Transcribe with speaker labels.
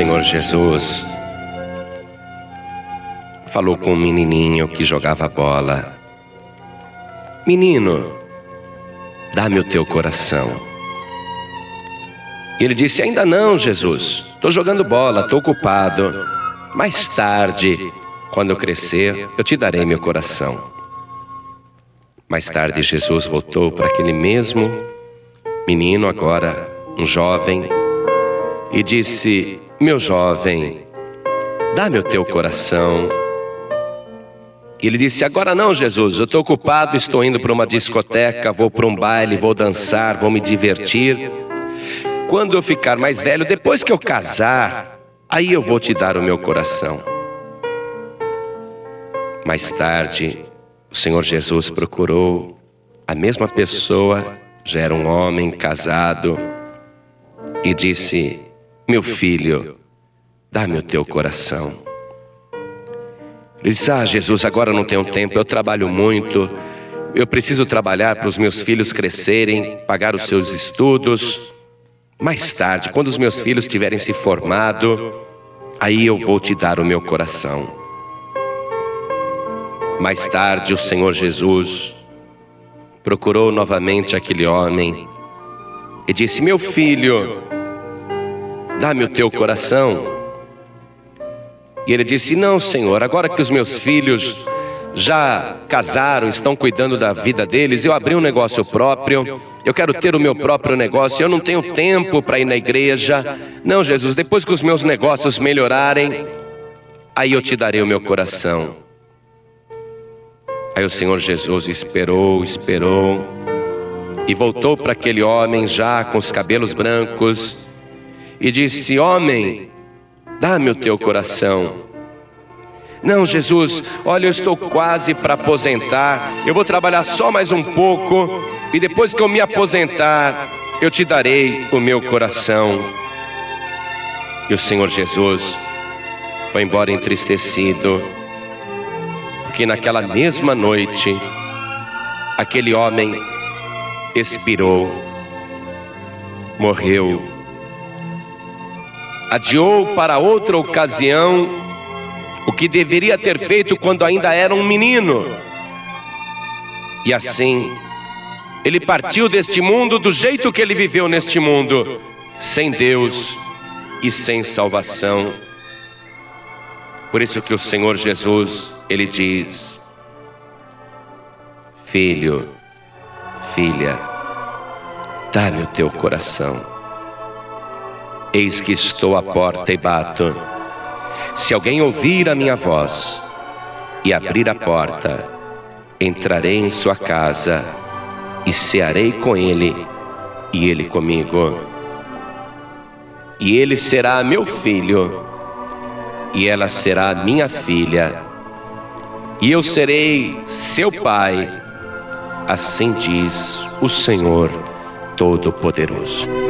Speaker 1: Senhor Jesus falou com um menininho que jogava bola: Menino, dá-me o teu coração. E ele disse: Ainda não, Jesus, estou jogando bola, estou ocupado. Mais tarde, quando eu crescer, eu te darei meu coração. Mais tarde, Jesus voltou para aquele mesmo menino, agora um jovem, e disse: Meu jovem, dá-me o teu coração. E ele disse: Agora não, Jesus, eu estou ocupado, estou indo para uma discoteca, vou para um baile, vou dançar, vou me divertir. Quando eu ficar mais velho, depois que eu casar, aí eu vou te dar o meu coração. Mais tarde, o Senhor Jesus procurou a mesma pessoa, já era um homem casado, e disse: Meu filho, dá-me o teu coração. Ele disse: Ah, Jesus, agora não tenho tempo, eu trabalho muito, eu preciso trabalhar para os meus filhos crescerem, pagar os seus estudos. Mais tarde, quando os meus filhos tiverem se formado, aí eu vou te dar o meu coração. Mais tarde, o Senhor Jesus procurou novamente aquele homem e disse: Meu filho, dá-me o teu coração. E ele disse: Não, Senhor, agora que os meus filhos já casaram, estão cuidando da vida deles, eu abri um negócio próprio, eu quero ter o meu próprio negócio, eu não tenho tempo para ir na igreja. Não, Jesus, depois que os meus negócios melhorarem, aí eu te darei o meu coração. Aí o Senhor Jesus esperou, esperou, e voltou para aquele homem já com os cabelos brancos, e disse: Homem, Dá-me o teu coração. Não, Jesus, olha, eu estou quase para aposentar. Eu vou trabalhar só mais um pouco e depois que eu me aposentar, eu te darei o meu coração. E o Senhor Jesus foi embora entristecido, porque naquela mesma noite, aquele homem expirou, morreu adiou para outra ocasião o que deveria ter feito quando ainda era um menino. E assim, ele partiu deste mundo do jeito que ele viveu neste mundo, sem Deus e sem salvação. Por isso que o Senhor Jesus, ele diz: Filho, filha, dá-me o teu coração. Eis que estou à porta e bato. Se alguém ouvir a minha voz e abrir a porta, entrarei em sua casa e cearei com ele e ele comigo. E ele será meu filho e ela será minha filha. E eu serei seu pai. Assim diz o Senhor Todo-Poderoso.